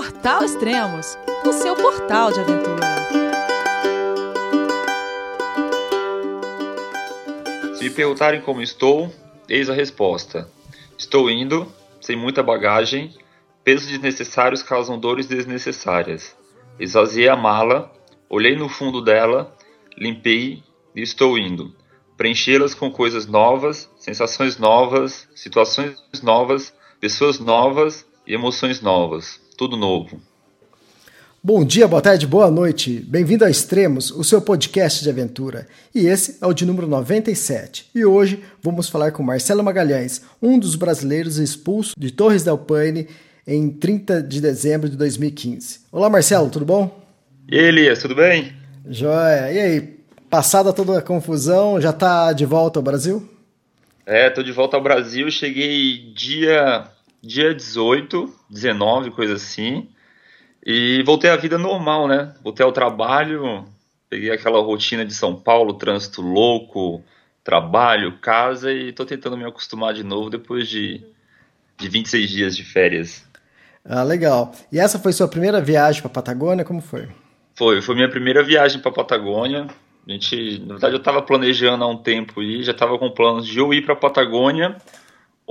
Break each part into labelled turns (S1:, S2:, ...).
S1: Portal Extremos, o seu portal de aventura.
S2: Se me perguntarem como estou, eis a resposta. Estou indo, sem muita bagagem, pesos desnecessários causam dores desnecessárias. Esvaziei a mala, olhei no fundo dela, limpei e estou indo. Preenchê-las com coisas novas, sensações novas, situações novas, pessoas novas e emoções novas. Tudo novo.
S3: Bom dia, boa tarde, boa noite. Bem-vindo a Extremos, o seu podcast de aventura. E esse é o de número 97. E hoje vamos falar com Marcelo Magalhães, um dos brasileiros expulsos de Torres del Paine em 30 de dezembro de 2015. Olá, Marcelo, tudo bom?
S2: E aí, Elias, tudo bem?
S3: Joia. E aí, passada toda a confusão, já tá de volta ao Brasil?
S2: É, tô de volta ao Brasil. Cheguei dia, dia 18, 19, coisa assim. E voltei à vida normal, né? Voltei ao trabalho, peguei aquela rotina de São Paulo, trânsito louco, trabalho, casa e tô tentando me acostumar de novo depois de, de 26 dias de férias.
S3: Ah, legal. E essa foi sua primeira viagem para Patagônia? Como foi?
S2: Foi, foi minha primeira viagem para Patagônia. A gente, na verdade, eu estava planejando há um tempo e já estava com planos de ou ir para Patagônia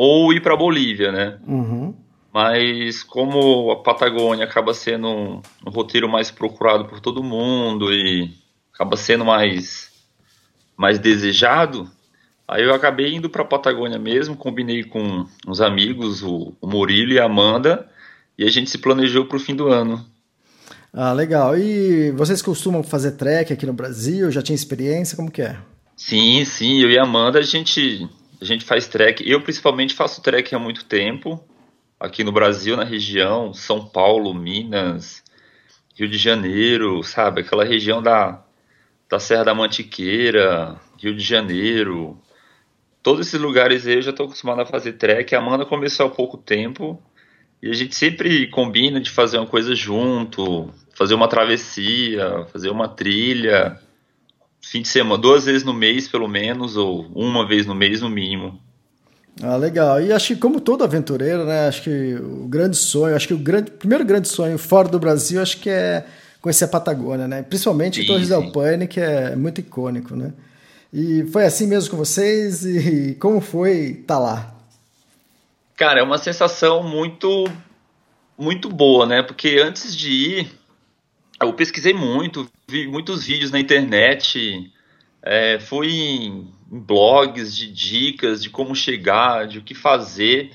S2: ou ir para Bolívia, né?
S3: Uhum.
S2: Mas como a Patagônia acaba sendo um, um, roteiro mais procurado por todo mundo e acaba sendo mais mais desejado, aí eu acabei indo para a Patagônia mesmo, combinei com uns amigos, o, o Murilo e a Amanda, e a gente se planejou para o fim do ano.
S3: Ah, legal. E vocês costumam fazer trek aqui no Brasil? Já tinha experiência? Como que é?
S2: Sim, sim. Eu e a Amanda, a gente, a gente faz trek. Eu, principalmente, faço trek há muito tempo aqui no Brasil, na região, São Paulo, Minas, Rio de Janeiro, sabe? Aquela região da, da Serra da Mantiqueira, Rio de Janeiro. Todos esses lugares aí eu já estou acostumado a fazer trek. A Amanda começou há pouco tempo e a gente sempre combina de fazer uma coisa junto, fazer uma travessia, fazer uma trilha, fim de semana, duas vezes no mês pelo menos, ou uma vez no mês no mínimo.
S3: Ah, legal. E acho que como todo aventureiro, né, acho que o grande sonho, acho que o grande, primeiro grande sonho fora do Brasil, acho que é conhecer a Patagônia, né? Principalmente sim, Torres sim. del Paine, que é muito icônico, né? E foi assim mesmo com vocês e como foi estar tá lá?
S2: Cara, é uma sensação muito muito boa, né? Porque antes de ir, eu pesquisei muito, vi muitos vídeos na internet, é, fui em blogs de dicas de como chegar, de o que fazer.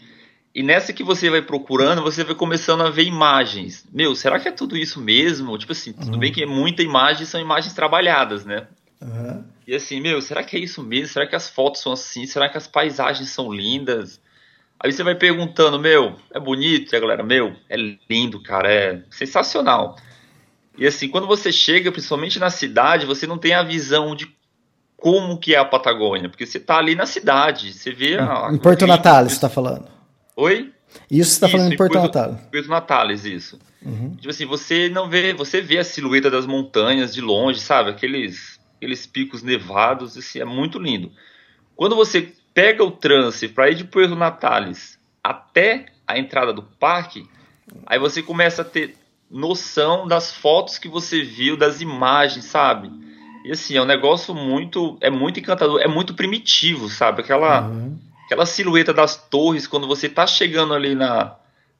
S2: E nessa que você vai procurando, você vai começando a ver imagens. Meu, será que é tudo isso mesmo? Tipo assim, tudo uhum. bem que é muita imagem são imagens trabalhadas, né?
S3: Uhum.
S2: E assim, meu, será que é isso mesmo? Será que as fotos são assim? Será que as paisagens são lindas? Aí você vai perguntando, meu, é bonito? E a galera, meu, é lindo, cara, é sensacional. E assim, quando você chega, principalmente na cidade, você não tem a visão de como que é a Patagônia, porque você está ali na cidade, você vê a,
S3: Em Porto Natal, você está falando.
S2: Oi?
S3: Isso você está falando em Porto, Natal.
S2: Porto Natales, isso. Uhum. Tipo assim, você não vê, você vê a silhueta das montanhas de longe, sabe? Aqueles, aqueles picos nevados, assim, é muito lindo. Quando você pega o trânsito para ir de Porto Natales até a entrada do parque, aí você começa a ter noção das fotos que você viu, das imagens, sabe? E assim, é um negócio muito. É muito encantador, é muito primitivo, sabe? Aquela, uhum. aquela silhueta das torres, quando você tá chegando ali na,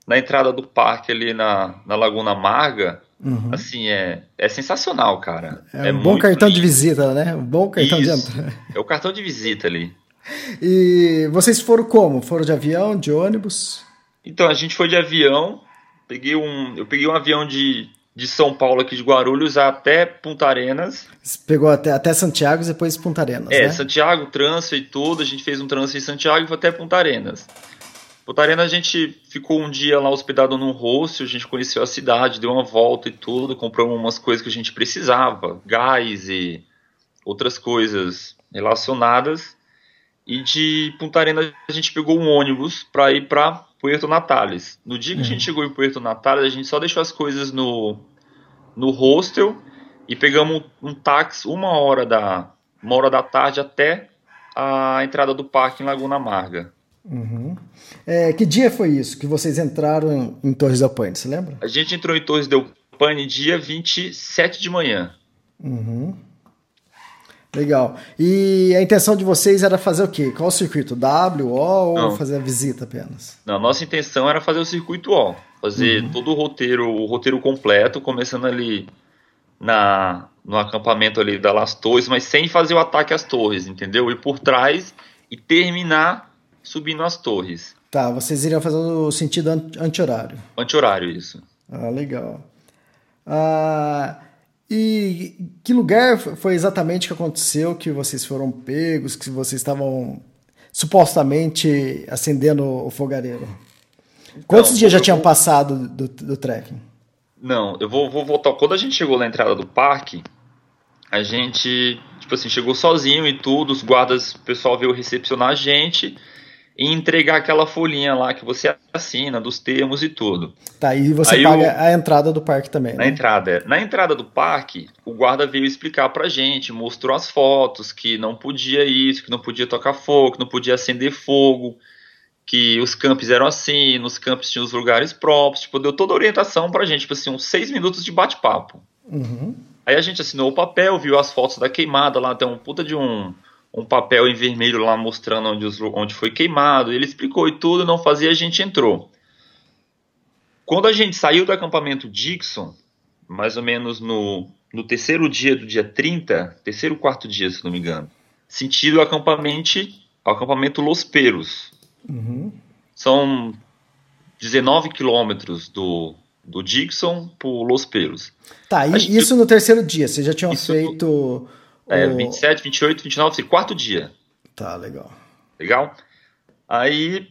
S2: na entrada do parque, ali na, na Laguna Amarga. Uhum. Assim, é, é sensacional, cara.
S3: É, é um bom cartão lindo. de visita, né? Um bom cartão
S2: Isso.
S3: de entrada.
S2: É o cartão de visita ali.
S3: E vocês foram como? Foram de avião, de ônibus?
S2: Então, a gente foi de avião. Peguei um, eu peguei um avião de de São Paulo aqui de Guarulhos até Punta Arenas.
S3: Você pegou até, até Santiago e depois Punta Arenas,
S2: É,
S3: né?
S2: Santiago, trânsito e tudo, a gente fez um trânsito em Santiago e foi até Punta Arenas. Punta Arenas a gente ficou um dia lá hospedado num hostel, a gente conheceu a cidade, deu uma volta e tudo, compramos umas coisas que a gente precisava, gás e outras coisas relacionadas. E de Punta Arenas a gente pegou um ônibus para ir para Puerto Natales. No dia que uhum. a gente chegou em Puerto Natales, a gente só deixou as coisas no, no hostel e pegamos um, um táxi uma hora da uma hora da tarde até a entrada do parque em Laguna Amarga.
S3: Uhum. É, que dia foi isso que vocês entraram em Torres del Paine, você lembra?
S2: A gente entrou em Torres del Paine dia 27 de manhã.
S3: Uhum. Legal. E a intenção de vocês era fazer o quê? Qual o circuito? W, O ou Não. fazer a visita apenas?
S2: Não, nossa intenção era fazer o circuito O. Fazer uhum. todo o roteiro, o roteiro completo, começando ali na, no acampamento ali da Las Torres, mas sem fazer o ataque às torres, entendeu? Ir por trás e terminar subindo as torres.
S3: Tá, vocês iriam fazer o sentido anti-horário.
S2: Anti-horário, isso.
S3: Ah, legal. Ah, e que lugar foi exatamente que aconteceu que vocês foram pegos, que vocês estavam supostamente acendendo o fogareiro? Quantos então, dias já tinham vou... passado do, do trekking?
S2: Não, eu vou, vou voltar. Quando a gente chegou na entrada do parque, a gente, tipo assim, chegou sozinho e tudo, os guardas, o pessoal veio recepcionar a gente e entregar aquela folhinha lá que você assina, dos termos e tudo.
S3: Tá, e você Aí paga a entrada do parque também,
S2: Na né? entrada, é. Na entrada do parque, o guarda veio explicar pra gente, mostrou as fotos, que não podia isso, que não podia tocar fogo, que não podia acender fogo, que os campos eram assim, nos campos tinha os lugares próprios, tipo, deu toda a orientação pra gente, tipo assim, uns seis minutos de bate-papo. Uhum. Aí a gente assinou o papel, viu as fotos da queimada lá, tem um puta de um um papel em vermelho lá mostrando onde, os, onde foi queimado. Ele explicou e tudo, não fazia, a gente entrou. Quando a gente saiu do acampamento Dixon, mais ou menos no, no terceiro dia do dia 30, terceiro quarto dia, se não me engano, sentido acampamento, acampamento Los Peros. Uhum. São 19 quilômetros do, do Dixon para Los Peros.
S3: Tá, e isso no terceiro dia, vocês já tinham feito... No
S2: é, o... 27, 28, 29, quarto dia.
S3: Tá, legal.
S2: Legal? Aí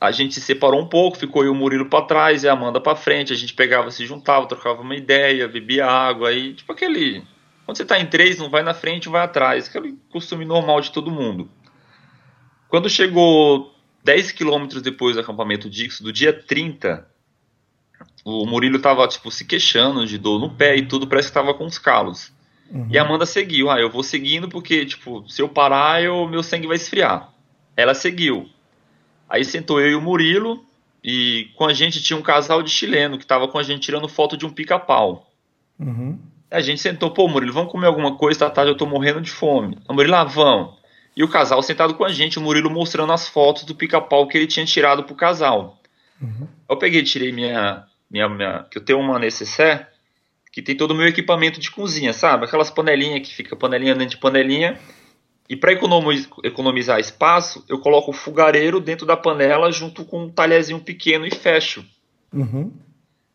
S2: a gente se separou um pouco, ficou eu o Murilo para trás e a Amanda para frente. A gente pegava, se juntava, trocava uma ideia, bebia água aí, tipo aquele. Quando você tá em três, não vai na frente, vai atrás. Aquele costume normal de todo mundo. Quando chegou 10 quilômetros depois do acampamento Dix, do dia 30, o Murilo tava, tipo, se queixando de dor no pé e tudo, parece que tava com os calos. Uhum. E a Amanda seguiu. Ah, eu vou seguindo porque, tipo, se eu parar, eu, meu sangue vai esfriar. Ela seguiu. Aí sentou eu e o Murilo, e com a gente tinha um casal de chileno que tava com a gente tirando foto de um pica-pau. Uhum. A gente sentou, pô, Murilo, vamos comer alguma coisa, tá tarde, eu tô morrendo de fome. O Murilo, ah, vamos. E o casal sentado com a gente, o Murilo mostrando as fotos do pica-pau que ele tinha tirado pro casal. Uhum. Eu peguei, tirei minha, minha, minha, que eu tenho uma necessaire, que tem todo o meu equipamento de cozinha, sabe? Aquelas panelinhas que fica panelinha dentro de panelinha. E para economizar espaço, eu coloco o fogareiro dentro da panela junto com um talherzinho pequeno e fecho. Uhum.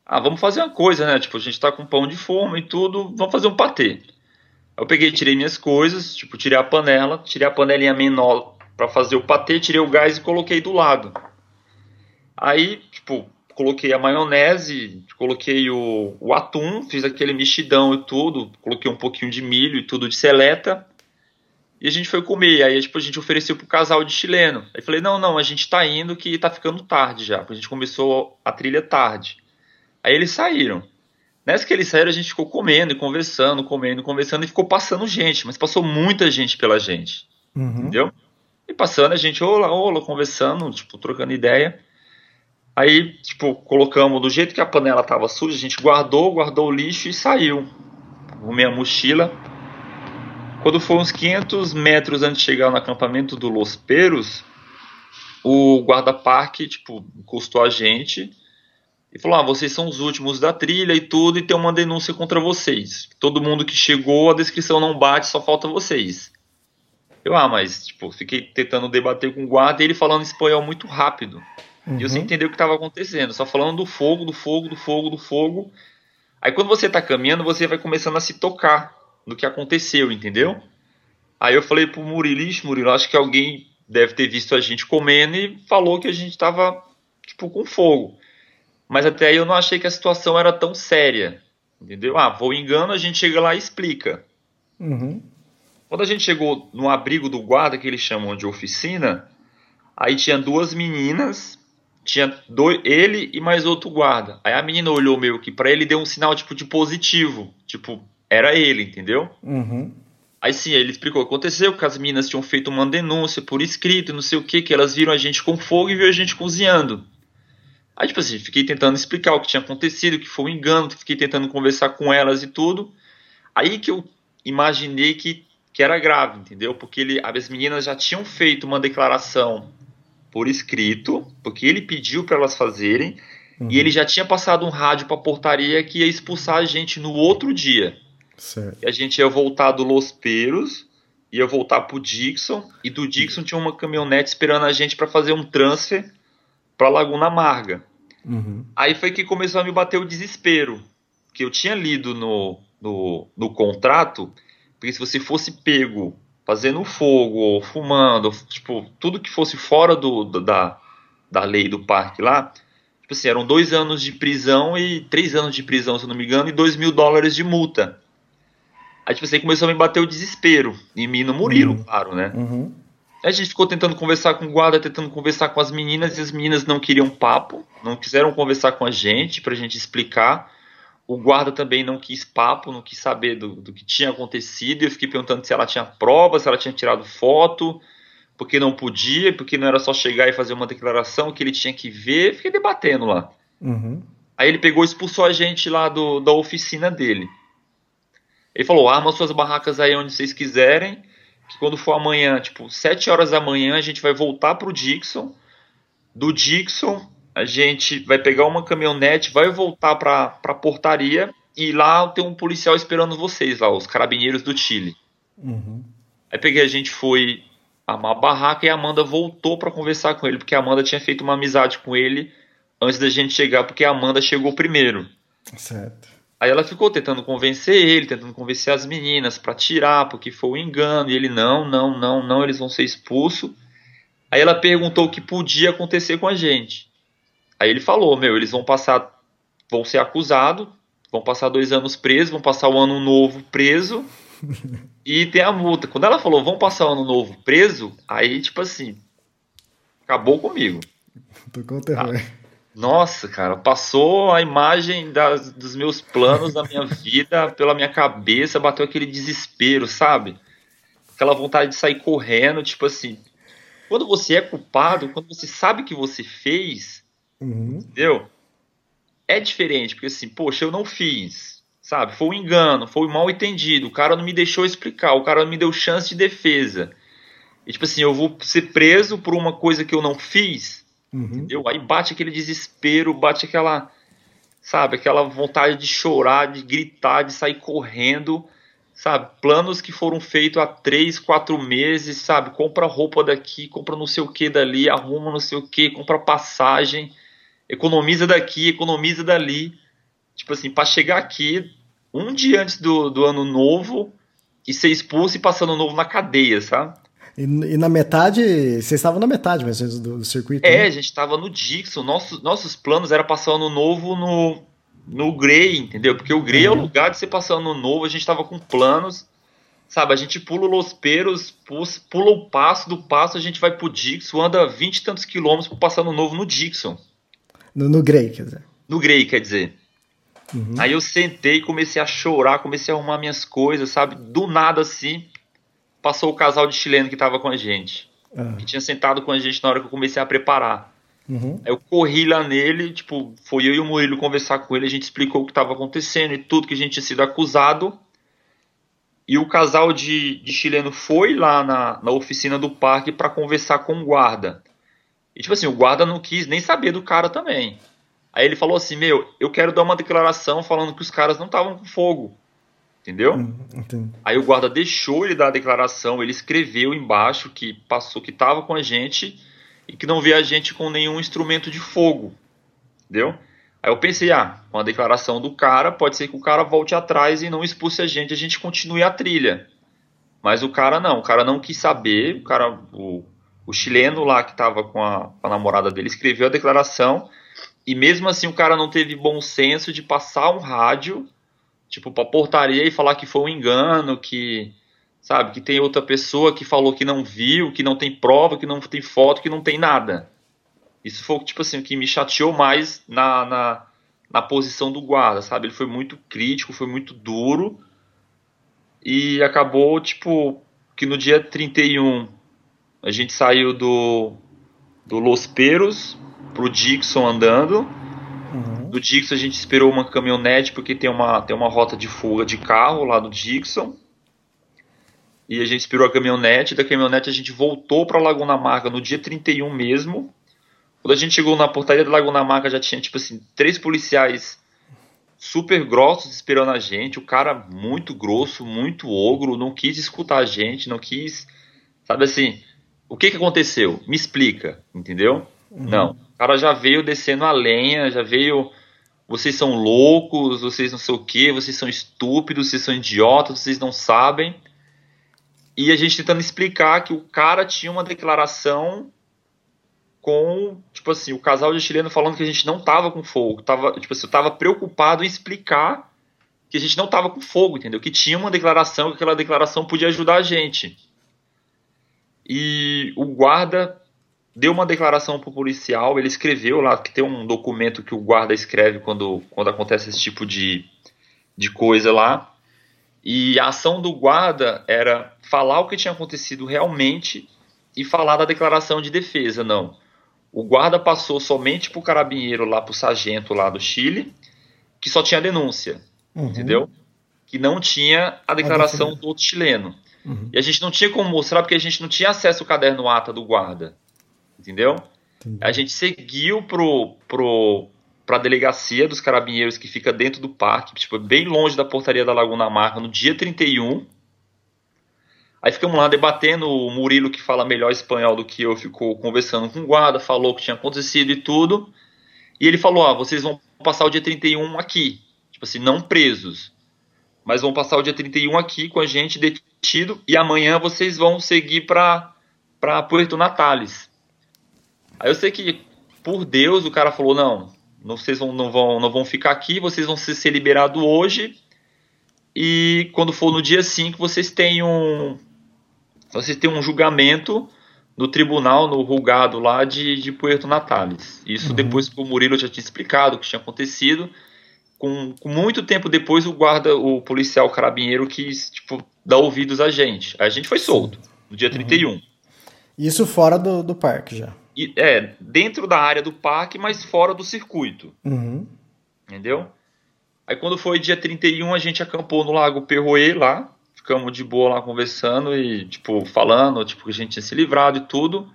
S2: Ah, vamos fazer uma coisa, né? Tipo, a gente tá com pão de forma e tudo, vamos fazer um patê. Eu peguei, tirei minhas coisas, tipo, tirei a panela, tirei a panelinha menor para fazer o patê, tirei o gás e coloquei do lado. Aí, tipo, coloquei a maionese, coloquei o, o, atum, fiz aquele mexidão e tudo, coloquei um pouquinho de milho e tudo de seleta. E a gente foi comer. Aí tipo, a gente ofereceu pro casal de chileno. Aí falei, não, não, a gente tá indo que tá ficando tarde já. A gente começou a trilha tarde. Aí eles saíram. Nessa que eles saíram, a gente ficou comendo e conversando, comendo, conversando, e ficou passando gente, mas passou muita gente pela gente. Uhum. Entendeu? E passando a gente, olá, olá, conversando, tipo, trocando ideia. Aí, tipo, colocamos do jeito que a panela estava suja, a gente guardou, guardou o lixo e saiu. Arrumei a mochila. Quando foi uns 500 metros antes de chegar no acampamento do Los Peros, o guarda-parque, tipo, encostou a gente e falou: Ah, vocês são os últimos da trilha e tudo, e tem uma denúncia contra vocês. Todo mundo que chegou, a descrição não bate, só falta vocês. Eu, ah, mas, tipo, fiquei tentando debater com o guarda e ele falando espanhol muito rápido. Uhum. E eu sem entender o que estava acontecendo, só falando do fogo, do fogo, do fogo, do fogo. Aí quando você está caminhando, você vai começando a se tocar no que aconteceu, entendeu? Aí eu falei pro Murilo, ixi, Murilo, acho que alguém deve ter visto a gente comendo e falou que a gente estava tipo com fogo. Mas até aí eu não achei que a situação era tão séria, entendeu? Ah, vou engano, a gente chega lá e explica. Uhum. Quando a gente chegou no abrigo do guarda, que eles chamam de oficina, aí tinha duas meninas tinha dois, ele e mais outro guarda. Aí a menina olhou meio que para ele e deu um sinal tipo de positivo, tipo era ele, entendeu? Uhum. Aí sim, ele explicou o que aconteceu, que as meninas tinham feito uma denúncia por escrito, não sei o que, que elas viram a gente com fogo e viram a gente cozinhando. Aí, tipo assim, fiquei tentando explicar o que tinha acontecido, que foi um engano, fiquei tentando conversar com elas e tudo. Aí que eu imaginei que, que era grave, entendeu? Porque ele, as meninas já tinham feito uma declaração por escrito, porque ele pediu para elas fazerem, uhum. e ele já tinha passado um rádio para a portaria que ia expulsar a gente no outro dia. Certo. E a gente ia voltar do Los Peros, ia voltar pro Dixon, e do Dixon tinha uma caminhonete esperando a gente para fazer um transfer para Laguna Amarga. Uhum. Aí foi que começou a me bater o desespero, que eu tinha lido no, no, no contrato, porque se você fosse pego fazendo fogo fumando, tipo, tudo que fosse fora do, da, da lei do parque lá, tipo assim, eram dois anos de prisão e três anos de prisão, se eu não me engano, e dois mil dólares de multa. Aí, tipo assim, começou a me bater o desespero, em mim no Murilo, uhum. claro, né? Uhum. A gente ficou tentando conversar com o guarda, tentando conversar com as meninas, e as meninas não queriam papo, não quiseram conversar com a gente pra gente explicar. O guarda também não quis papo, não quis saber do, do que tinha acontecido. Eu fiquei perguntando se ela tinha prova, se ela tinha tirado foto, porque não podia, porque não era só chegar e fazer uma declaração que ele tinha que ver. Fiquei debatendo lá. Uhum. Aí ele pegou e expulsou a gente lá do, da oficina dele. Ele falou: arma suas barracas aí onde vocês quiserem que quando for amanhã, tipo, 7 horas da manhã, a gente vai voltar pro Dixon. Do Dixon, a gente vai pegar uma caminhonete, vai voltar pra, pra portaria e lá tem um policial esperando vocês lá, os carabineiros do Chile. Uhum. Aí peguei, a gente foi armar a barraca e a Amanda voltou para conversar com ele, porque a Amanda tinha feito uma amizade com ele antes da gente chegar, porque a Amanda chegou primeiro. Certo. Aí ela ficou tentando convencer ele, tentando convencer as meninas para tirar, porque foi um engano. E ele, não, não, não, não, eles vão ser expulsos. Aí ela perguntou o que podia acontecer com a gente. Aí ele falou, meu, eles vão passar, vão ser acusados, vão passar dois anos presos, vão passar o ano novo preso e tem a multa. Quando ela falou, vão passar o ano novo preso, aí tipo assim, acabou comigo.
S3: Tô com terror. Ah,
S2: nossa, cara, passou a imagem das, dos meus planos da minha vida pela minha cabeça, bateu aquele desespero, sabe? Aquela vontade de sair correndo, tipo assim. Quando você é culpado, quando você sabe que você fez, uhum. entendeu? É diferente, porque assim, poxa, eu não fiz, sabe? Foi um engano, foi um mal entendido, o cara não me deixou explicar, o cara não me deu chance de defesa. E tipo assim, eu vou ser preso por uma coisa que eu não fiz, Uhum. Entendeu? Aí bate aquele desespero, bate aquela, sabe, aquela vontade de chorar, de gritar, de sair correndo, sabe? Planos que foram feitos há três, quatro meses, sabe? Compra roupa daqui, compra não sei o que dali, arruma não sei o que, compra passagem, economiza daqui, economiza dali. Tipo assim, para chegar aqui um dia antes do, do ano novo e ser expulso e passando novo na cadeia, sabe?
S3: E, e, na metade, vocês estavam na metade mesmo do, do circuito?
S2: É, né? a gente estava no Dixon. Nossos, nossos planos era passar ano novo no, no Grey, entendeu? Porque o Grey uhum. é o uhum. lugar de você passar ano novo. A gente estava com planos, sabe? A gente pula Los Peros, pula o passo, do passo a gente vai pro Dixon, anda 20 e tantos quilômetros para passar ano novo no Dixon.
S3: No, no Grey, quer dizer.
S2: No Grey, quer dizer. Uhum. Aí eu sentei, comecei a chorar, comecei a arrumar minhas coisas, sabe? Do nada assim passou o casal de chileno que estava com a gente. Uhum. Que tinha sentado com a gente na hora que eu comecei a preparar. Uhum. Aí eu corri lá nele, tipo, foi eu e o Murilo conversar com ele, a gente explicou o que estava acontecendo e tudo que a gente tinha sido acusado. E o casal de, de chileno foi lá na, na oficina do parque para conversar com o guarda. E tipo assim, o guarda não quis nem saber do cara também. Aí ele falou assim: Meu, eu quero dar uma declaração falando que os caras não estavam com fogo. Entendeu? Hum, Aí o guarda deixou ele dar a declaração, ele escreveu embaixo que passou que estava com a gente e que não vê a gente com nenhum instrumento de fogo. Entendeu? Aí eu pensei, ah, com a declaração do cara, pode ser que o cara volte atrás e não expulse a gente, a gente continue a trilha. Mas o cara não, o cara não quis saber, o cara, o, o chileno lá que estava com a, a namorada dele escreveu a declaração e mesmo assim o cara não teve bom senso de passar um rádio tipo, pra portaria e falar que foi um engano, que, sabe, que tem outra pessoa que falou que não viu, que não tem prova, que não tem foto, que não tem nada. Isso foi, tipo assim, o que me chateou mais na, na, na posição do guarda, sabe? Ele foi muito crítico, foi muito duro. e acabou, tipo, que no dia 31 a gente saiu do, do Los Peros pro Dixon andando. Uhum. Do Dixon a gente esperou uma caminhonete porque tem uma, tem uma rota de fuga de carro lá do Dixon. E a gente esperou a caminhonete. Da caminhonete a gente voltou para Laguna Marca no dia 31 mesmo. Quando a gente chegou na portaria da Laguna Marca já tinha tipo assim três policiais super grossos esperando a gente. O cara muito grosso, muito ogro, não quis escutar a gente, não quis, sabe assim, o que que aconteceu? Me explica, entendeu? Uhum. Não. O cara já veio descendo a lenha, já veio. Vocês são loucos, vocês não sei o que, vocês são estúpidos, vocês são idiotas, vocês não sabem. E a gente tentando explicar que o cara tinha uma declaração com, tipo assim, o casal de chileno falando que a gente não tava com fogo. Tava, tipo assim, eu tava preocupado em explicar que a gente não tava com fogo, entendeu? Que tinha uma declaração, que aquela declaração podia ajudar a gente. E o guarda deu uma declaração pro policial, ele escreveu lá, que tem um documento que o guarda escreve quando, quando acontece esse tipo de, de coisa lá. E a ação do guarda era falar o que tinha acontecido realmente e falar da declaração de defesa, não. O guarda passou somente pro carabinheiro lá, pro sargento lá do Chile, que só tinha denúncia, uhum. entendeu? Que não tinha a declaração do outro chileno. Uhum. E a gente não tinha como mostrar porque a gente não tinha acesso ao caderno ata do guarda, entendeu? Entendi. A gente seguiu pro, pro, pra delegacia dos carabinheiros que fica dentro do parque, tipo, bem longe da portaria da Laguna Marca, no dia 31, Aí ficamos lá debatendo, o Murilo, que fala melhor espanhol do que eu, ficou conversando com o guarda, falou o que tinha acontecido e tudo. E ele falou: ah, vocês vão passar o dia 31 aqui. Tipo assim, não presos. Mas vão passar o dia 31 aqui com a gente detido. E amanhã vocês vão seguir para pra Puerto Natales. Aí eu sei que, por Deus, o cara falou: não, vocês vão, não, vão, não vão ficar aqui, vocês vão ser liberados hoje. E quando for no dia 5, vocês têm um, vocês têm um julgamento no tribunal, no julgado lá de, de Puerto Natales. Isso uhum. depois que o Murilo já tinha explicado o que tinha acontecido. Com, com, muito tempo depois, o guarda, o policial carabinheiro quis, tipo, dar ouvidos a gente. A gente foi solto, no dia 31. Uhum.
S3: Isso fora do, do parque já.
S2: E, é, dentro da área do parque, mas fora do circuito.
S3: Uhum.
S2: Entendeu? Aí quando foi dia 31, a gente acampou no Lago Perroê lá, ficamos de boa lá conversando e, tipo, falando, tipo, que a gente tinha se livrado e tudo.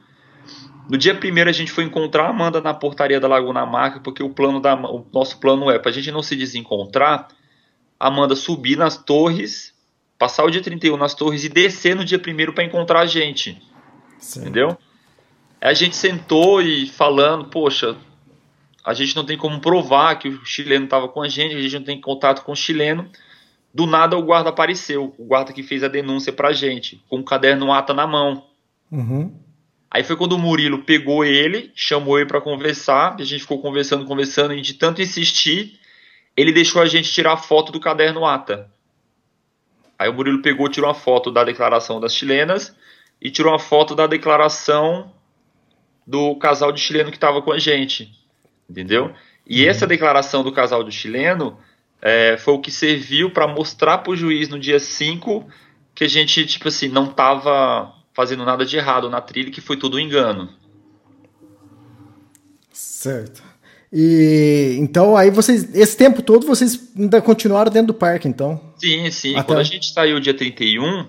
S2: No dia primeiro a gente foi encontrar a Amanda na portaria da Laguna Marca, porque o plano da o nosso plano é, pra gente não se desencontrar, Amanda subir nas torres, passar o dia 31 nas torres e descer no dia primeiro para encontrar a gente. Sim. Entendeu? Aí a gente sentou e falando, poxa, a gente não tem como provar que o chileno estava com a gente, a gente não tem contato com o chileno. Do nada o guarda apareceu, o guarda que fez a denúncia pra gente, com o caderno ata na mão.
S3: Uhum.
S2: Aí foi quando o Murilo pegou ele, chamou ele para conversar, a gente ficou conversando, conversando, e de tanto insistir, ele deixou a gente tirar a foto do caderno ata. Aí o Murilo pegou, tirou uma foto da declaração das chilenas e tirou uma foto da declaração do casal de chileno que estava com a gente. Entendeu? E uhum. essa declaração do casal de chileno é, foi o que serviu para mostrar para o juiz no dia 5 que a gente, tipo assim, não estava fazendo nada de errado na trilha, que foi tudo um engano.
S3: Certo. E então aí vocês, esse tempo todo vocês ainda continuaram dentro do parque, então?
S2: Sim, sim. Até... Quando a gente saiu dia 31,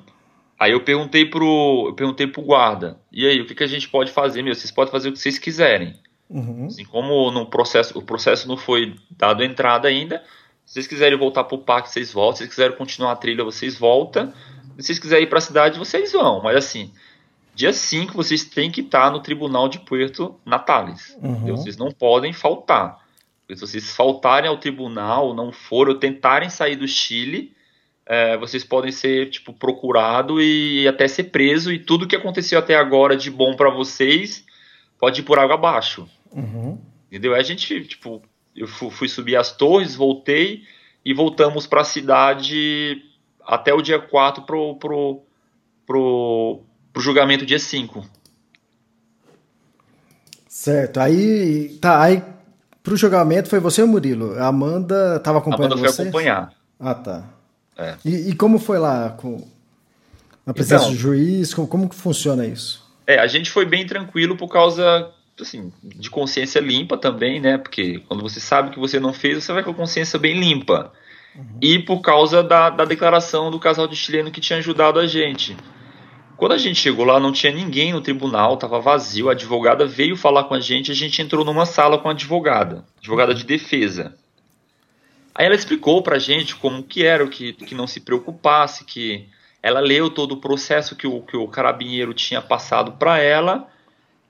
S2: aí eu perguntei pro, eu perguntei pro guarda, e aí, o que, que a gente pode fazer, meu? Vocês podem fazer o que vocês quiserem.
S3: Uhum.
S2: Assim como no processo, o processo não foi dado entrada ainda, se vocês quiserem voltar pro parque, vocês voltam. Se vocês quiserem continuar a trilha, vocês voltam. Se vocês quiserem ir para a cidade, vocês vão. Mas assim, dia 5 vocês têm que estar no tribunal de Puerto Natales.
S3: Uhum.
S2: Vocês não podem faltar. Porque se vocês faltarem ao tribunal, não forem, ou tentarem sair do Chile, é, vocês podem ser tipo procurado e até ser preso. E tudo que aconteceu até agora de bom para vocês pode ir por água abaixo.
S3: Uhum.
S2: Entendeu? A gente, tipo, eu fui subir as torres, voltei e voltamos para a cidade até o dia 4 pro, pro, pro, pro julgamento dia 5.
S3: Certo. Aí, tá, aí pro julgamento foi você ou Murilo? A Amanda estava acompanhando
S2: Amanda foi
S3: você?
S2: acompanhar.
S3: Ah, tá. É. E, e, como foi lá com na presença então, do juiz? Como, como que funciona isso?
S2: É, a gente foi bem tranquilo por causa assim, de consciência limpa também, né? Porque quando você sabe que você não fez, você vai com a consciência bem limpa. Uhum. E por causa da, da declaração do casal de chileno que tinha ajudado a gente. Quando a gente chegou lá, não tinha ninguém no tribunal, estava vazio. A advogada veio falar com a gente, a gente entrou numa sala com a advogada, advogada de defesa. Aí ela explicou pra gente como que era, que, que não se preocupasse, que ela leu todo o processo que o, que o carabinheiro tinha passado para ela.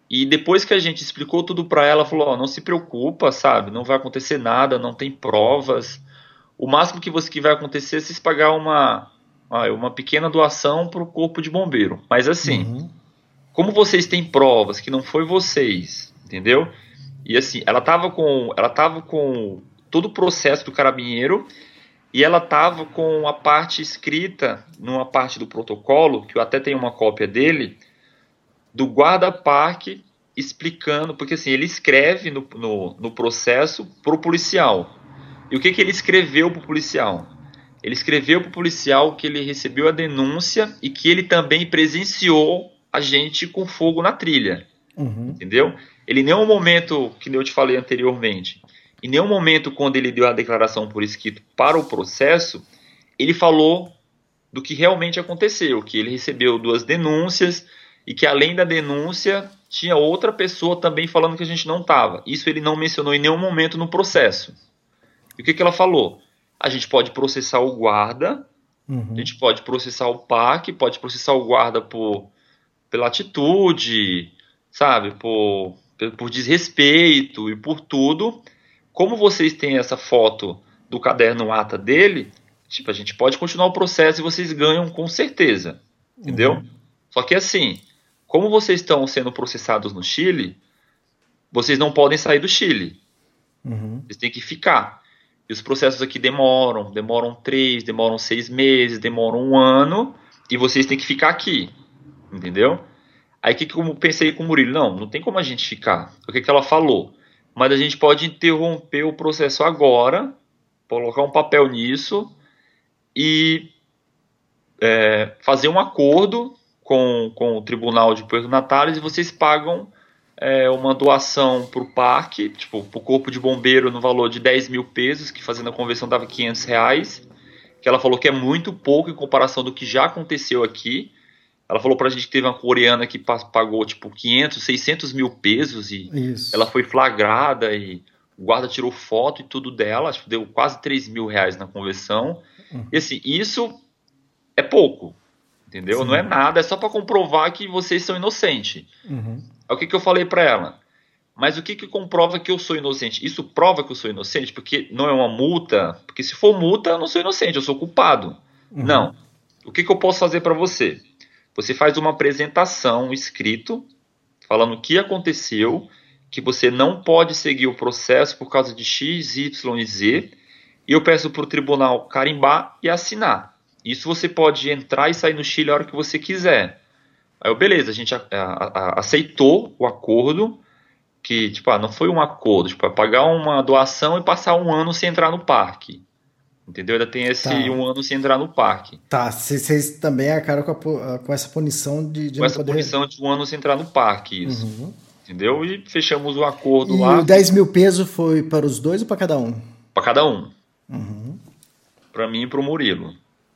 S2: E depois que a gente explicou tudo para ela, falou: oh, não se preocupa, sabe? Não vai acontecer nada, não tem provas. O máximo que, você, que vai acontecer é se pagar uma, uma pequena doação para o corpo de bombeiro. Mas assim, uhum. como vocês têm provas que não foi vocês, entendeu? E assim, ela tava com, ela tava com todo o processo do carabinheiro e ela tava com a parte escrita numa parte do protocolo, que eu até tenho uma cópia dele, do guarda-parque explicando, porque assim, ele escreve no, no, no processo pro policial. E o que, que ele escreveu pro policial? Ele escreveu para o policial que ele recebeu a denúncia e que ele também presenciou a gente com fogo na trilha. Uhum. Entendeu? Ele, em nenhum momento, que eu te falei anteriormente, em nenhum momento, quando ele deu a declaração por escrito para o processo, ele falou do que realmente aconteceu, que ele recebeu duas denúncias e que além da denúncia tinha outra pessoa também falando que a gente não estava. Isso ele não mencionou em nenhum momento no processo. E o que, que ela falou? a gente pode processar o guarda, uhum. a gente pode processar o PAC, pode processar o guarda por, pela atitude, sabe, por, por desrespeito e por tudo. Como vocês têm essa foto do caderno ata dele, tipo, a gente pode continuar o processo e vocês ganham com certeza, entendeu? Uhum. Só que assim, como vocês estão sendo processados no Chile, vocês não podem sair do Chile. Uhum. Vocês têm que ficar. E os processos aqui demoram, demoram três, demoram seis meses, demoram um ano, e vocês têm que ficar aqui, entendeu? Aí que, que eu pensei com o Murilo? Não, não tem como a gente ficar. O que, que ela falou? Mas a gente pode interromper o processo agora, colocar um papel nisso e é, fazer um acordo com, com o Tribunal de Puerto Natales e vocês pagam é, uma doação para o parque, tipo, para o corpo de bombeiro no valor de 10 mil pesos, que fazendo a conversão dava 500 reais, que ela falou que é muito pouco em comparação do que já aconteceu aqui. Ela falou para a gente que teve uma coreana que pagou tipo 500, 600 mil pesos e Isso. ela foi flagrada e o guarda tirou foto e tudo dela, acho que deu quase 3 mil reais na conversão. Uhum. E assim, isso é pouco, entendeu? Sim. Não é nada, é só para comprovar que vocês são inocentes. Uhum. É o que, que eu falei para ela. Mas o que, que comprova que eu sou inocente? Isso prova que eu sou inocente? Porque não é uma multa? Porque se for multa, eu não sou inocente, eu sou culpado. Uhum. Não. O que, que eu posso fazer para você? Você faz uma apresentação escrito, falando o que aconteceu, que você não pode seguir o processo por causa de X, Y e Z, e eu peço para o tribunal carimbar e assinar. Isso você pode entrar e sair no Chile a hora que você quiser. Aí eu, beleza, a gente a, a, a, aceitou o acordo, que, tipo, ah, não foi um acordo, tipo, é pagar uma doação e passar um ano sem entrar no parque. Entendeu? Ainda tem esse tá. um ano sem entrar no parque.
S3: Tá, vocês também arcaram com, a, com essa punição de, de
S2: Com essa poder... punição de um ano sem entrar no parque, isso. Uhum. Entendeu? E fechamos o acordo
S3: e
S2: lá.
S3: E 10 mil pesos foi para os dois ou para cada um?
S2: Para cada um. Uhum. Para mim e para o Murilo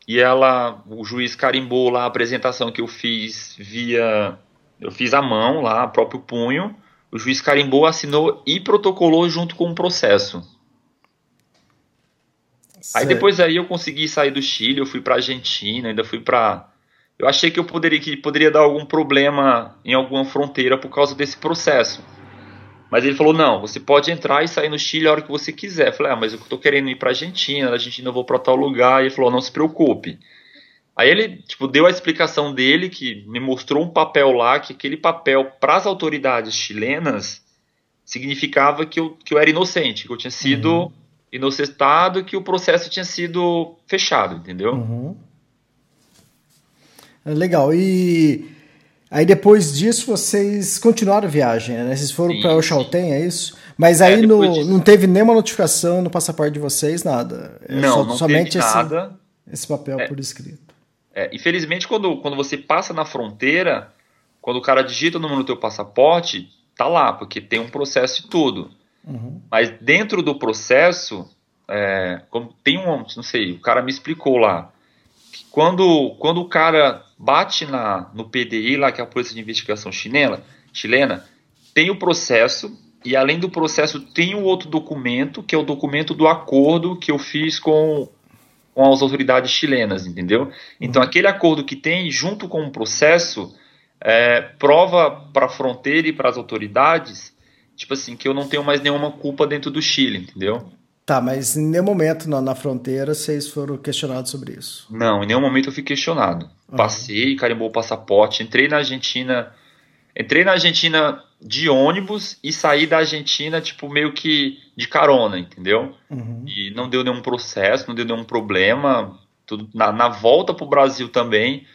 S2: e ela, o juiz carimbou lá a apresentação que eu fiz via, eu fiz à mão lá, próprio punho, o juiz carimbou, assinou e protocolou junto com o processo. Certo. Aí depois aí eu consegui sair do Chile, eu fui para Argentina, ainda fui para eu achei que eu poderia que poderia dar algum problema em alguma fronteira por causa desse processo. Mas ele falou: não, você pode entrar e sair no Chile a hora que você quiser. Eu falei: ah, mas eu tô querendo ir pra Argentina, da Argentina eu vou para tal lugar. E ele falou: não se preocupe. Aí ele tipo, deu a explicação dele, que me mostrou um papel lá, que aquele papel para as autoridades chilenas significava que eu, que eu era inocente, que eu tinha sido uhum. inocentado, que o processo tinha sido fechado, entendeu? Uhum.
S3: Legal. E Aí depois disso vocês continuaram a viagem, né? Vocês foram para o Chaltén, é isso? Mas aí é, no, não teve nenhuma notificação no passaporte de vocês, nada.
S2: É não, só, não somente teve nada.
S3: esse papel é, por escrito.
S2: É, infelizmente, quando, quando você passa na fronteira, quando o cara digita o número do teu passaporte, tá lá, porque tem um processo e tudo. Uhum. Mas dentro do processo, é, tem um, não sei, o cara me explicou lá, quando, quando o cara bate na, no PDI, lá que é a Polícia de Investigação chilena, chilena, tem o processo, e além do processo tem um outro documento, que é o documento do acordo que eu fiz com, com as autoridades chilenas, entendeu? Então, uhum. aquele acordo que tem, junto com o processo, é, prova para a fronteira e para as autoridades, tipo assim, que eu não tenho mais nenhuma culpa dentro do Chile, entendeu?
S3: Tá, mas em nenhum momento na, na fronteira vocês foram questionados sobre isso?
S2: Não, em nenhum momento eu fui questionado. Uhum. Passei, carimbou o passaporte, entrei na Argentina, entrei na Argentina de ônibus e saí da Argentina, tipo, meio que de carona, entendeu? Uhum. E não deu nenhum processo, não deu nenhum problema. Tudo, na, na volta pro Brasil também,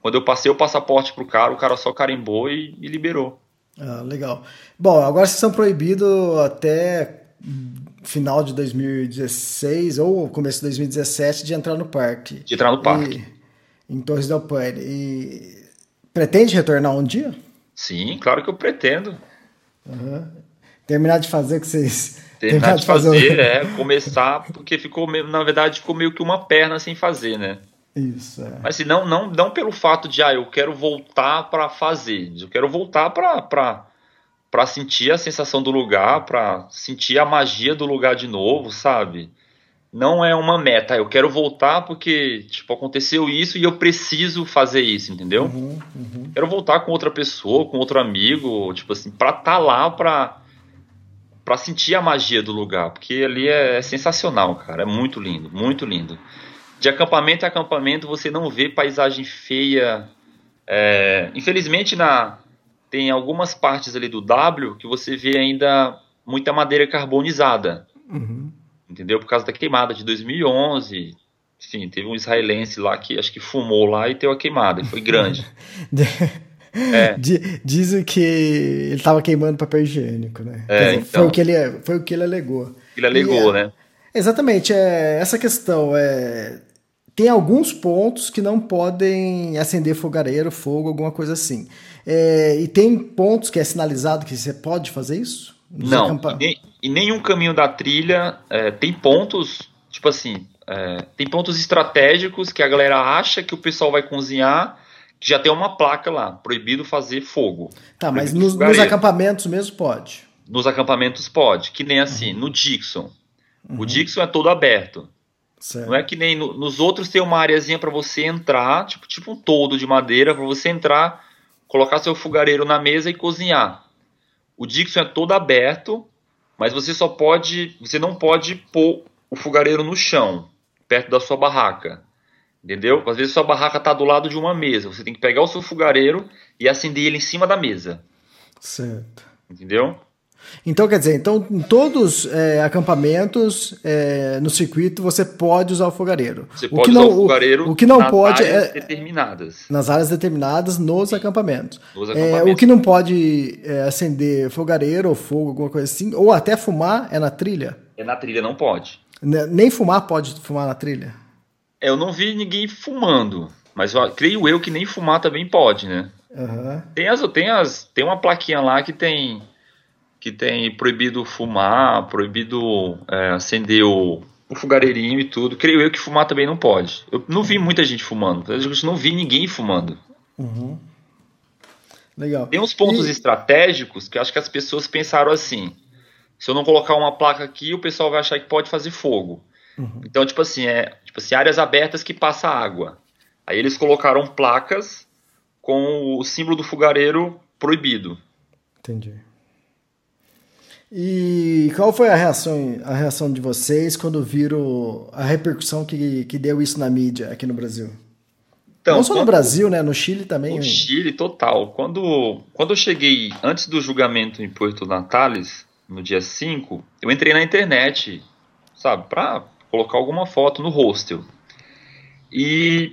S2: quando eu passei o passaporte pro cara, o cara só carimbou e, e liberou.
S3: Ah, legal. Bom, agora vocês são proibidos até final de 2016 ou começo de 2017 de entrar no parque.
S2: De entrar no parque.
S3: E, em Torres del Paine. E pretende retornar um dia?
S2: Sim, claro que eu pretendo.
S3: Uhum. Terminar de fazer o que vocês.
S2: Terminar, Terminar de fazer, fazer é começar, porque ficou, na verdade, ficou meio que uma perna sem fazer, né?
S3: Isso, é.
S2: Mas assim, não, não, não pelo fato de, ah, eu quero voltar para fazer. Eu quero voltar para para sentir a sensação do lugar, para sentir a magia do lugar de novo, sabe? Não é uma meta, eu quero voltar porque, tipo, aconteceu isso e eu preciso fazer isso, entendeu? Uhum, uhum. Quero voltar com outra pessoa, com outro amigo, tipo assim, pra estar tá lá pra, pra sentir a magia do lugar, porque ali é, é sensacional, cara, é muito lindo, muito lindo. De acampamento a acampamento você não vê paisagem feia. É, infelizmente na, tem algumas partes ali do W que você vê ainda muita madeira carbonizada. Uhum. Entendeu? Por causa da queimada de 2011. Enfim, teve um israelense lá que acho que fumou lá e teve a queimada, e foi grande.
S3: é. Dizem que ele estava queimando papel higiênico, né? É, dizer, então, foi, o que ele, foi o que ele alegou.
S2: Ele alegou,
S3: e,
S2: né?
S3: Exatamente, é, essa questão é tem alguns pontos que não podem acender fogareiro, fogo, alguma coisa assim. É, e tem pontos que é sinalizado que você pode fazer isso?
S2: Não, e, nem, nenhum caminho da trilha é, tem pontos, tipo assim, é, tem pontos estratégicos que a galera acha que o pessoal vai cozinhar, que já tem uma placa lá, proibido fazer fogo.
S3: Tá, mas nos, nos, acampamentos mesmo pode?
S2: Nos acampamentos pode, que nem assim, uhum. no Dixon. Uhum. O Dixon é todo aberto. Certo. Não é que nem no, nos outros tem uma areazinha para você entrar, tipo, tipo um toldo de madeira, para você entrar colocar seu fogareiro na mesa e cozinhar. O Dixon é todo aberto, mas você só pode, você não pode pôr o fogareiro no chão, perto da sua barraca. Entendeu? Às vezes sua barraca está do lado de uma mesa, você tem que pegar o seu fogareiro e acender ele em cima da mesa.
S3: Certo.
S2: Entendeu?
S3: Então, quer dizer, então em todos é, acampamentos é, no circuito você pode usar o fogareiro.
S2: Você o pode usar não, o fogareiro
S3: o, o que não nas pode
S2: áreas
S3: é,
S2: determinadas.
S3: Nas áreas determinadas nos Sim, acampamentos. Nos acampamentos. É, o que não pode é, acender fogareiro ou fogo, alguma coisa assim, ou até fumar, é na trilha?
S2: É na trilha, não pode.
S3: Nem fumar pode fumar na trilha?
S2: É, eu não vi ninguém fumando, mas eu, creio eu que nem fumar também pode, né?
S3: Uhum.
S2: Tem, as, tem, as, tem uma plaquinha lá que tem que tem proibido fumar, proibido é, acender o, o fogareirinho e tudo. Creio eu que fumar também não pode. Eu não vi muita gente fumando. Eu não vi ninguém fumando.
S3: Uhum. Legal.
S2: Tem uns pontos e... estratégicos que acho que as pessoas pensaram assim: se eu não colocar uma placa aqui, o pessoal vai achar que pode fazer fogo. Uhum. Então, tipo assim, é tipo assim, áreas abertas que passa água. Aí eles colocaram placas com o símbolo do fogareiro proibido.
S3: Entendi. E qual foi a reação, a reação de vocês quando viram a repercussão que, que deu isso na mídia aqui no Brasil? Então, Não só no Brasil, né? No Chile também.
S2: No Chile, total. Quando, quando eu cheguei antes do julgamento em Porto Natales, no dia 5, eu entrei na internet, sabe, pra colocar alguma foto no hostel. E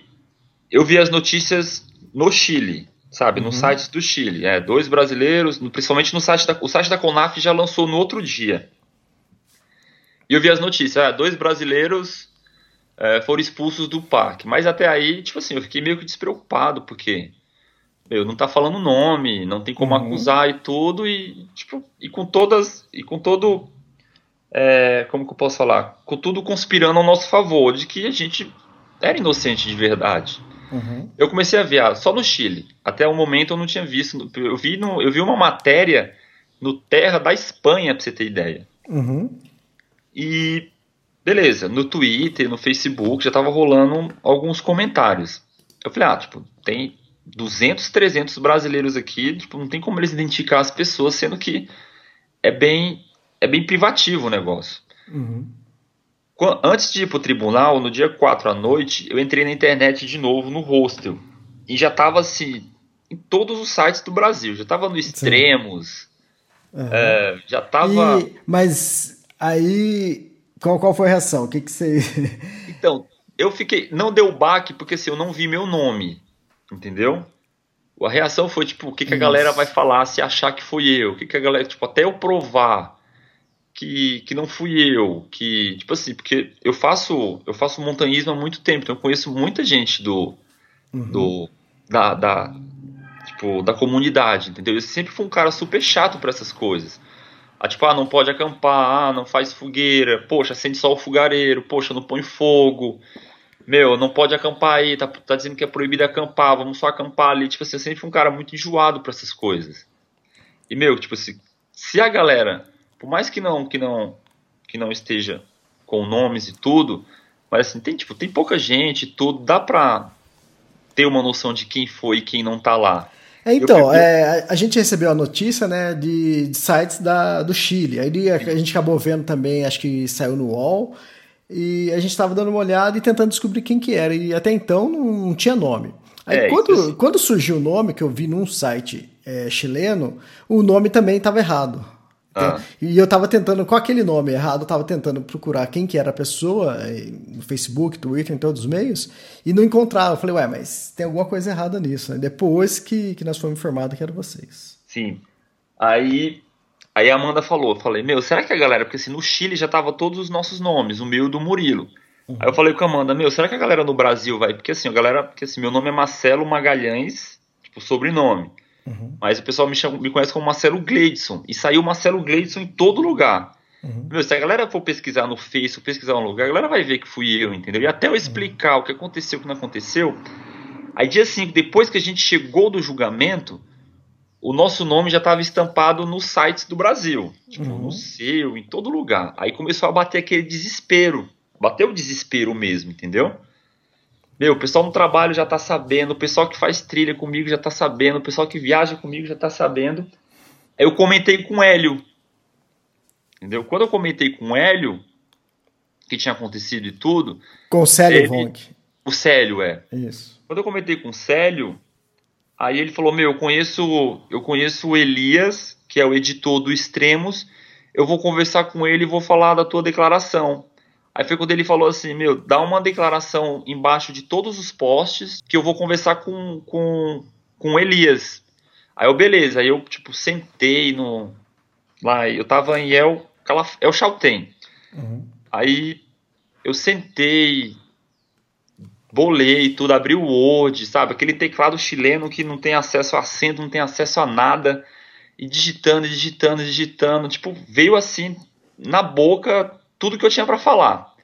S2: eu vi as notícias no Chile sabe, uhum. no site do Chile. É, dois brasileiros, principalmente no site da. O site da Conaf já lançou no outro dia. E eu vi as notícias, é, dois brasileiros é, foram expulsos do parque. Mas até aí, tipo assim, eu fiquei meio que despreocupado, porque meu, não tá falando nome, não tem como uhum. acusar e tudo, e tipo, e com todas, e com todo, é, como que eu posso falar, com tudo conspirando ao nosso favor, de que a gente era inocente de verdade. Uhum. Eu comecei a ver ah, só no Chile. Até o momento eu não tinha visto. Eu vi, no, eu vi uma matéria no Terra da Espanha, pra você ter ideia.
S3: Uhum.
S2: E beleza, no Twitter, no Facebook já tava rolando alguns comentários. Eu falei, ah, tipo, tem 200, 300 brasileiros aqui, tipo, não tem como eles identificar as pessoas, sendo que é bem, é bem privativo o negócio.
S3: Uhum.
S2: Antes de ir pro tribunal, no dia 4 à noite, eu entrei na internet de novo no hostel. E já tava assim, em todos os sites do Brasil. Já tava no Extremos. Uhum. É, já tava.
S3: E, mas aí. Qual, qual foi a reação? O que, que você.
S2: então, eu fiquei. Não deu baque, porque assim, eu não vi meu nome. Entendeu? A reação foi tipo, o que, que a galera vai falar se achar que fui eu? O que, que a galera, tipo, até eu provar que, que não fui eu, que, tipo assim, porque eu faço eu faço montanhismo há muito tempo, então eu conheço muita gente do, uhum. do da, da, tipo, da comunidade, entendeu? Eu sempre fui um cara super chato para essas coisas. Ah, tipo, ah, não pode acampar, ah, não faz fogueira, poxa, acende só o fogareiro, poxa, não põe fogo, meu, não pode acampar aí, tá, tá dizendo que é proibido acampar, vamos só acampar ali. Tipo assim, eu sempre fui um cara muito enjoado para essas coisas. E, meu, tipo assim, se a galera, por mais que não, que não, que não esteja com nomes e tudo, mas assim, tem, tipo, tem pouca gente tudo, dá pra ter uma noção de quem foi e quem não tá lá.
S3: É, então, é, a gente recebeu a notícia né, de, de sites da, do Chile. Aí a, a gente acabou vendo também, acho que saiu no UOL, e a gente estava dando uma olhada e tentando descobrir quem que era. E até então não, não tinha nome. Aí é, quando, quando surgiu o nome, que eu vi num site é, chileno, o nome também estava errado. Ah. E eu estava tentando, com aquele nome errado, eu estava tentando procurar quem que era a pessoa é, no Facebook, Twitter, em todos os meios, e não encontrava. Eu falei, ué, mas tem alguma coisa errada nisso. Né? Depois que, que nós fomos informados que eram vocês.
S2: Sim. Aí Aí a Amanda falou, falei, meu, será que a galera, porque assim, no Chile já tava todos os nossos nomes, o meu e do Murilo. Uhum. Aí eu falei com a Amanda, meu, será que a galera no Brasil vai, porque assim, a galera, porque assim, meu nome é Marcelo Magalhães, tipo, sobrenome. Uhum. Mas o pessoal me, chama, me conhece como Marcelo Gleidson, e saiu Marcelo Gleidson em todo lugar. Uhum. Meu, se a galera for pesquisar no Face, pesquisar um lugar, a galera vai ver que fui eu, entendeu? E até eu explicar o que aconteceu, o que não aconteceu, aí dia 5, depois que a gente chegou do julgamento, o nosso nome já estava estampado nos sites do Brasil, tipo, uhum. no seu, em todo lugar. Aí começou a bater aquele desespero. Bateu o desespero mesmo, entendeu? Meu, o pessoal no trabalho já tá sabendo, o pessoal que faz trilha comigo já tá sabendo, o pessoal que viaja comigo já tá sabendo. Aí eu comentei com o Hélio. Entendeu? Quando eu comentei com o Hélio, que tinha acontecido e tudo.
S3: Com o Célio Vonk.
S2: O Célio, é.
S3: Isso.
S2: Quando eu comentei com o Célio, Aí ele falou: Meu, eu conheço, eu conheço o Elias, que é o editor do Extremos. Eu vou conversar com ele e vou falar da tua declaração. Aí foi quando ele falou assim: Meu, dá uma declaração embaixo de todos os posts que eu vou conversar com, com, com o Elias. Aí eu, beleza. Aí eu, tipo, sentei no. Lá, eu tava em El, El Chaltén. Uhum. Aí eu sentei, bolei tudo, abri o Word, sabe? Aquele teclado chileno que não tem acesso a acento, não tem acesso a nada, e digitando, digitando, digitando, tipo, veio assim na boca tudo que eu tinha para falar.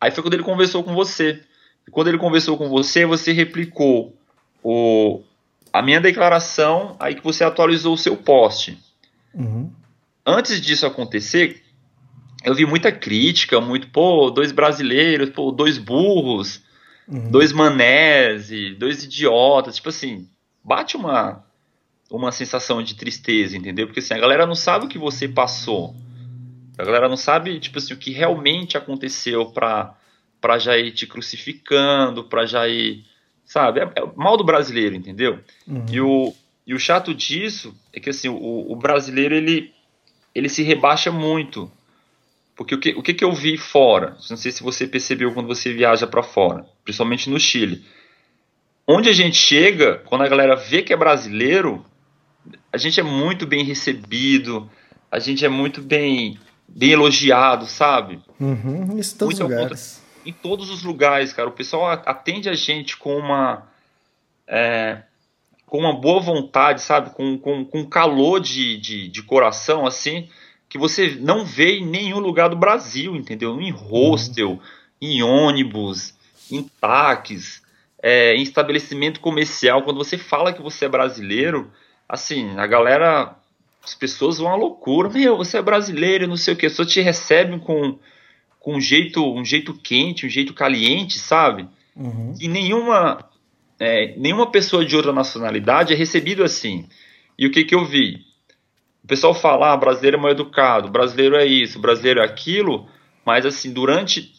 S2: Aí foi quando ele conversou com você. E quando ele conversou com você, você replicou o, a minha declaração, aí que você atualizou o seu post.
S3: Uhum.
S2: Antes disso acontecer, eu vi muita crítica, muito, pô, dois brasileiros, pô, dois burros, Uhum. Dois manés dois idiotas. Tipo assim, bate uma, uma sensação de tristeza, entendeu? Porque assim, a galera não sabe o que você passou. A galera não sabe, tipo assim, o que realmente aconteceu pra, pra já ir te crucificando, pra já ir. Sabe? É, é mal do brasileiro, entendeu? Uhum. E, o, e o chato disso é que assim, o, o brasileiro ele, ele se rebaixa muito porque o que, o que, que eu vi fora? Não sei se você percebeu quando você viaja para fora, principalmente no Chile. Onde a gente chega, quando a galera vê que é brasileiro, a gente é muito bem recebido, a gente é muito bem, bem elogiado, sabe?
S3: Uhum, isso em todos os lugares.
S2: Em todos os lugares, cara. O pessoal atende a gente com uma. É, com uma boa vontade, sabe? Com, com, com calor de, de, de, coração, assim, que você não vê em nenhum lugar do Brasil, entendeu? Em hostel, uhum. em ônibus, em táxis, é, em estabelecimento comercial. Quando você fala que você é brasileiro, assim, a galera, as pessoas vão à loucura. Meu, você é brasileiro, não sei o que. Só te recebem com, com um jeito, um jeito quente, um jeito caliente, sabe? Uhum. E nenhuma é, nenhuma pessoa de outra nacionalidade é recebido assim. E o que, que eu vi? O pessoal fala, ah, brasileiro é mal educado, brasileiro é isso, brasileiro é aquilo, mas assim, durante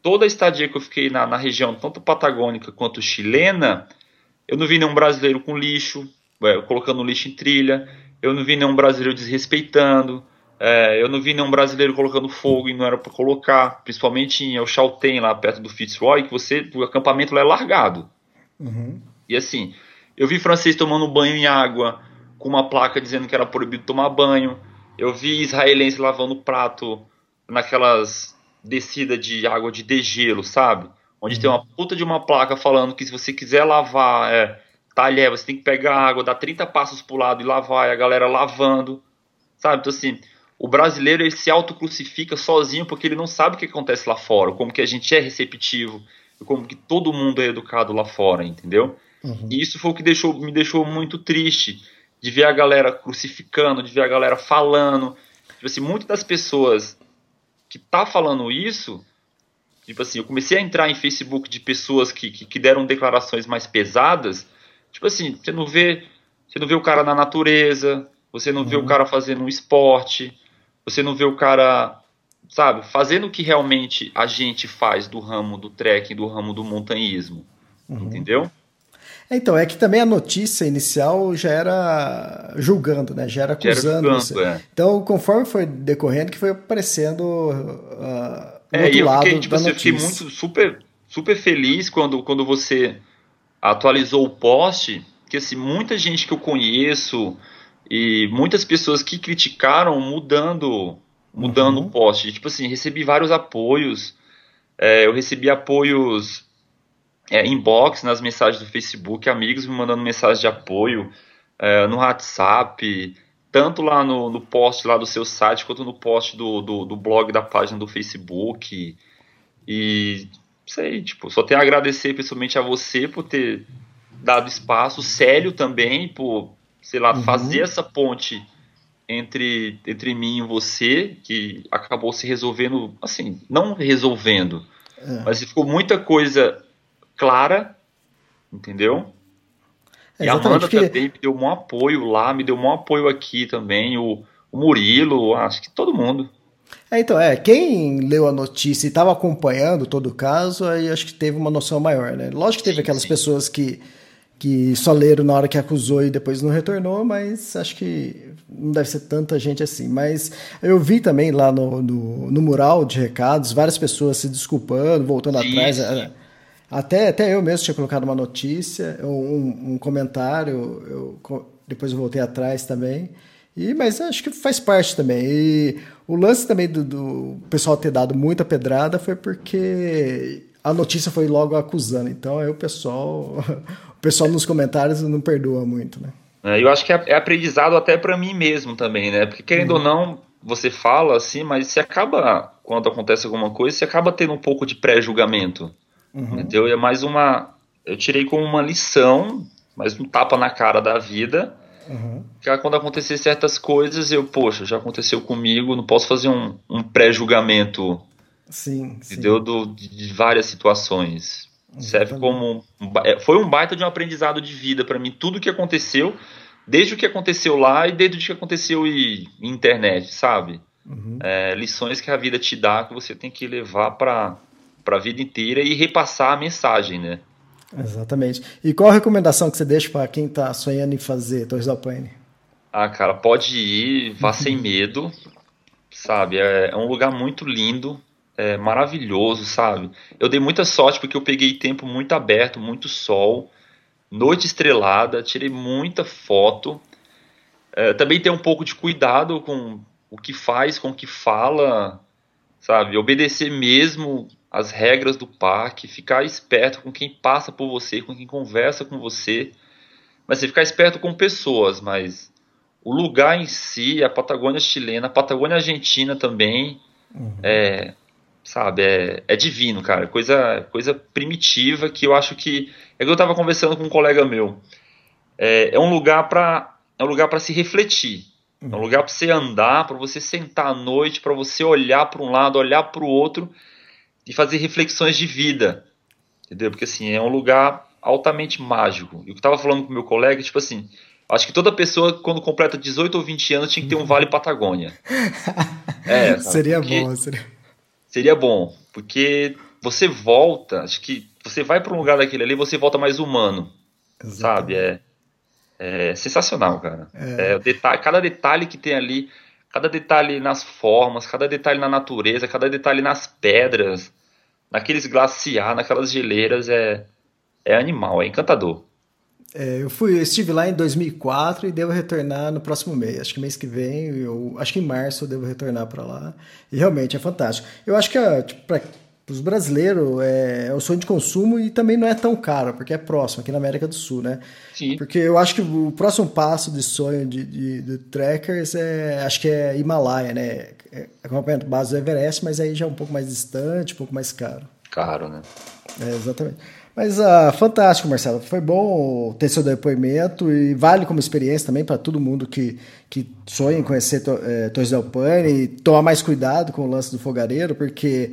S2: toda a estadia que eu fiquei na, na região, tanto patagônica quanto chilena, eu não vi nenhum brasileiro com lixo, é, colocando lixo em trilha, eu não vi nenhum brasileiro desrespeitando, é, eu não vi nenhum brasileiro colocando fogo e não era para colocar, principalmente em El Chaltén, lá perto do Fitzroy, que você, o acampamento lá é largado. Uhum. E assim, eu vi francês tomando banho em água, com uma placa dizendo que era proibido tomar banho. Eu vi israelense lavando prato naquelas descidas de água de degelo, sabe? Onde uhum. tem uma puta de uma placa falando que se você quiser lavar é, talher, você tem que pegar água, dar 30 passos pro lado e lavar, e a galera lavando, sabe? Então assim, o brasileiro ele se autocrucifica sozinho porque ele não sabe o que acontece lá fora, como que a gente é receptivo, como que todo mundo é educado lá fora, entendeu? Uhum. E isso foi o que deixou, me deixou muito triste de ver a galera crucificando, de ver a galera falando. Tipo assim, muitas das pessoas que tá falando isso, tipo assim, eu comecei a entrar em Facebook de pessoas que, que, que deram declarações mais pesadas. Tipo assim, você não vê, você não vê o cara na natureza, você não uhum. vê o uhum. cara fazendo um esporte, você não vê o cara sabe, fazendo o que realmente a gente faz do ramo do trekking, do ramo do montanhismo. Uhum. Entendeu?
S3: Então, é que também a notícia inicial já era julgando, né? Já era acusando. Já era julgando, é. Então, conforme foi decorrendo, que foi aparecendo uh,
S2: é, outro eu lado fiquei, tipo, assim, eu fiquei muito super, super feliz quando, quando você atualizou o post, que assim, muita gente que eu conheço e muitas pessoas que criticaram mudando mudando uhum. o post. Tipo assim, recebi vários apoios. É, eu recebi apoios é, inbox nas mensagens do Facebook, amigos me mandando mensagem de apoio é, no WhatsApp, tanto lá no, no, post lá do seu site, quanto no post do, do, do blog da página do Facebook. E sei, tipo, só tenho a agradecer pessoalmente a você por ter dado espaço, Célio também, por, sei lá, uhum. fazer essa ponte entre, entre mim e você, que acabou se resolvendo, assim, não resolvendo, é. mas ficou muita coisa clara, entendeu? É, e a Amanda porque... também me deu um apoio lá, me deu um apoio aqui também, o, o Murilo, acho que todo mundo.
S3: É, então, é, quem leu a notícia e estava acompanhando todo o caso, aí acho que teve uma noção maior, né? Lógico que teve aquelas pessoas que que só leram na hora que acusou e depois não retornou, mas acho que não deve ser tanta gente assim. Mas eu vi também lá no, no, no mural de recados várias pessoas se desculpando, voltando sim, atrás. Sim. Até, até eu mesmo tinha colocado uma notícia, um, um comentário, eu, depois eu voltei atrás também. E, mas acho que faz parte também. E o lance também do, do pessoal ter dado muita pedrada foi porque a notícia foi logo acusando. Então aí o pessoal, o pessoal nos comentários não perdoa muito, né?
S2: É, eu acho que é, é aprendizado até para mim mesmo também, né? Porque querendo uhum. ou não, você fala assim, mas você acaba, quando acontece alguma coisa, você acaba tendo um pouco de pré-julgamento. Uhum. Entendeu? E é mais uma. Eu tirei como uma lição, mas um tapa na cara da vida. Uhum. Que quando acontecer certas coisas, eu, poxa, já aconteceu comigo, não posso fazer um, um pré-julgamento.
S3: Sim,
S2: entendeu? Do, de, várias situações. Serve como. É, foi um baita de um aprendizado de vida para mim. Tudo que aconteceu, desde o que aconteceu lá e desde o que aconteceu em, em internet, sabe? Uhum. É, lições que a vida te dá que você tem que levar para a vida inteira e repassar a mensagem, né?
S3: Exatamente. E qual a recomendação que você deixa para quem está sonhando em fazer Torres del Paine?
S2: Ah, cara, pode ir, vá sem medo, sabe? É, é um lugar muito lindo, é, maravilhoso, sabe? Eu dei muita sorte porque eu peguei tempo muito aberto, muito sol, noite estrelada, tirei muita foto. É, também tem um pouco de cuidado com o que faz, com o que fala, sabe? Obedecer mesmo as regras do parque, ficar esperto com quem passa por você, com quem conversa com você. Mas você ficar esperto com pessoas, mas o lugar em si, a Patagônia chilena, a Patagônia argentina também, uhum. é, sabe, é, é divino, cara. Coisa, coisa primitiva que eu acho que. É que eu estava conversando com um colega meu. É, é um lugar para é um lugar para se refletir. É um lugar para você andar, para você sentar à noite, para você olhar para um lado, olhar para o outro e fazer reflexões de vida. Entendeu? Porque assim, é um lugar altamente mágico. E o que eu estava falando com meu colega, tipo assim, acho que toda pessoa, quando completa 18 ou 20 anos, tinha que ter um Vale Patagônia.
S3: é, seria bom, seria.
S2: Seria bom, porque você volta, acho que você vai para um lugar daquele ali, você volta mais humano. Exatamente. Sabe? É, é sensacional, cara. É. É, detalhe, cada detalhe que tem ali, cada detalhe nas formas, cada detalhe na natureza, cada detalhe nas pedras, naqueles glaciares, naquelas geleiras, é, é animal, é encantador.
S3: É, eu fui, eu estive lá em 2004 e devo retornar no próximo mês. Acho que mês que vem, eu acho que em março eu devo retornar para lá. E realmente é fantástico. Eu acho que tipo, para os brasileiros é, é o sonho de consumo e também não é tão caro, porque é próximo, aqui na América do Sul, né? Sim. Porque eu acho que o próximo passo de sonho de, de, de trekkers é, acho que é Himalaia, né? É acompanhamento base do Everest, mas aí já é um pouco mais distante, um pouco mais caro.
S2: Caro, né?
S3: É, exatamente. Mas uh, fantástico, Marcelo. Foi bom ter seu depoimento e vale como experiência também para todo mundo que, que sonha em conhecer é, Torres del Paine e tomar mais cuidado com o lance do fogareiro, porque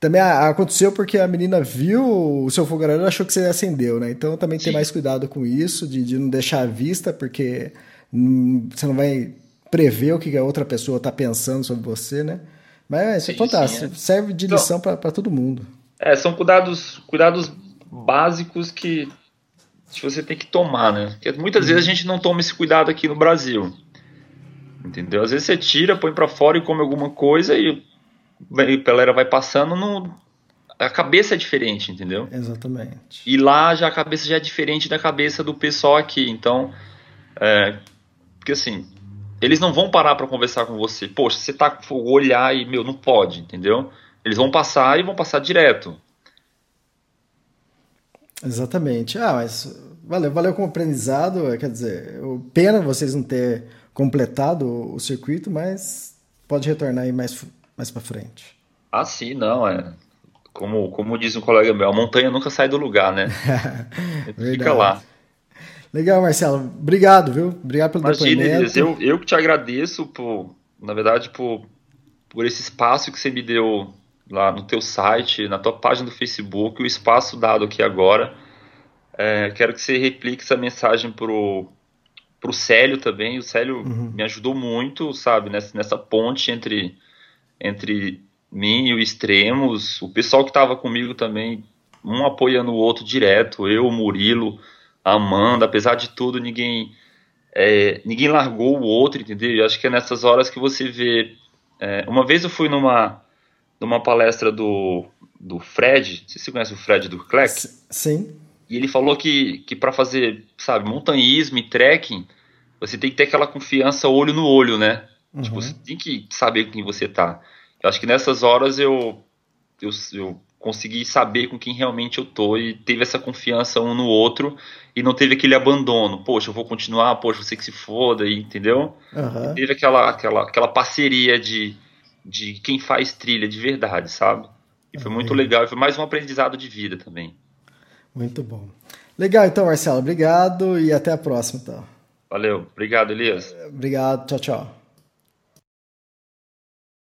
S3: também aconteceu porque a menina viu o seu fogareiro e achou que você acendeu, né? Então também tem mais cuidado com isso, de, de não deixar à vista, porque hum, você não vai prever o que a outra pessoa está pensando sobre você, né? Mas é, é fantástico, sim, é. serve de lição então, para todo mundo.
S2: É, são cuidados, cuidados básicos que você tem que tomar, né? Porque muitas vezes a gente não toma esse cuidado aqui no Brasil. Entendeu? Às vezes você tira, põe para fora e come alguma coisa e a galera vai passando, no... a cabeça é diferente, entendeu?
S3: Exatamente.
S2: E lá já a cabeça já é diferente da cabeça do pessoal aqui. Então, é... porque assim, eles não vão parar para conversar com você. Poxa, você tá olhar e, meu, não pode, entendeu? Eles vão passar e vão passar direto.
S3: Exatamente. Ah, mas valeu, valeu como aprendizado. Quer dizer, pena vocês não ter completado o circuito, mas pode retornar aí mais, mais para frente.
S2: Ah, sim, não, é. Como, como diz um colega meu, a montanha nunca sai do lugar, né? Fica lá.
S3: Legal, Marcelo. Obrigado, viu? Obrigado pelo
S2: Imagina, depoimento. eu, eu que te agradeço por, na verdade, por, por esse espaço que você me deu lá no teu site, na tua página do Facebook, o espaço dado aqui agora. É, quero que você replique essa mensagem pro pro Célio também. O Célio uhum. me ajudou muito, sabe, nessa, nessa ponte entre entre mim e o Extremos. O pessoal que estava comigo também, um apoiando o outro direto. Eu, o Murilo, a Amanda. Apesar de tudo, ninguém é, ninguém largou o outro, entendeu? Eu acho que é nessas horas que você vê. É, uma vez eu fui numa numa palestra do, do Fred, não sei se você conhece o Fred do Cleck.
S3: Sim.
S2: E ele falou que, que para fazer, sabe, montanhismo e trekking, você tem que ter aquela confiança olho no olho, né? Uhum. Tipo, você tem que saber com quem você tá. Eu acho que nessas horas eu, eu, eu consegui saber com quem realmente eu tô e teve essa confiança um no outro e não teve aquele abandono. Poxa, eu vou continuar, poxa, você que se foda, entendeu? Uhum. teve aquela, aquela, aquela parceria de de quem faz trilha de verdade, sabe? E foi muito legal, foi mais um aprendizado de vida também.
S3: Muito bom. Legal, então, Marcelo, obrigado e até a próxima, então.
S2: Valeu, obrigado, Elias.
S3: Obrigado, tchau, tchau.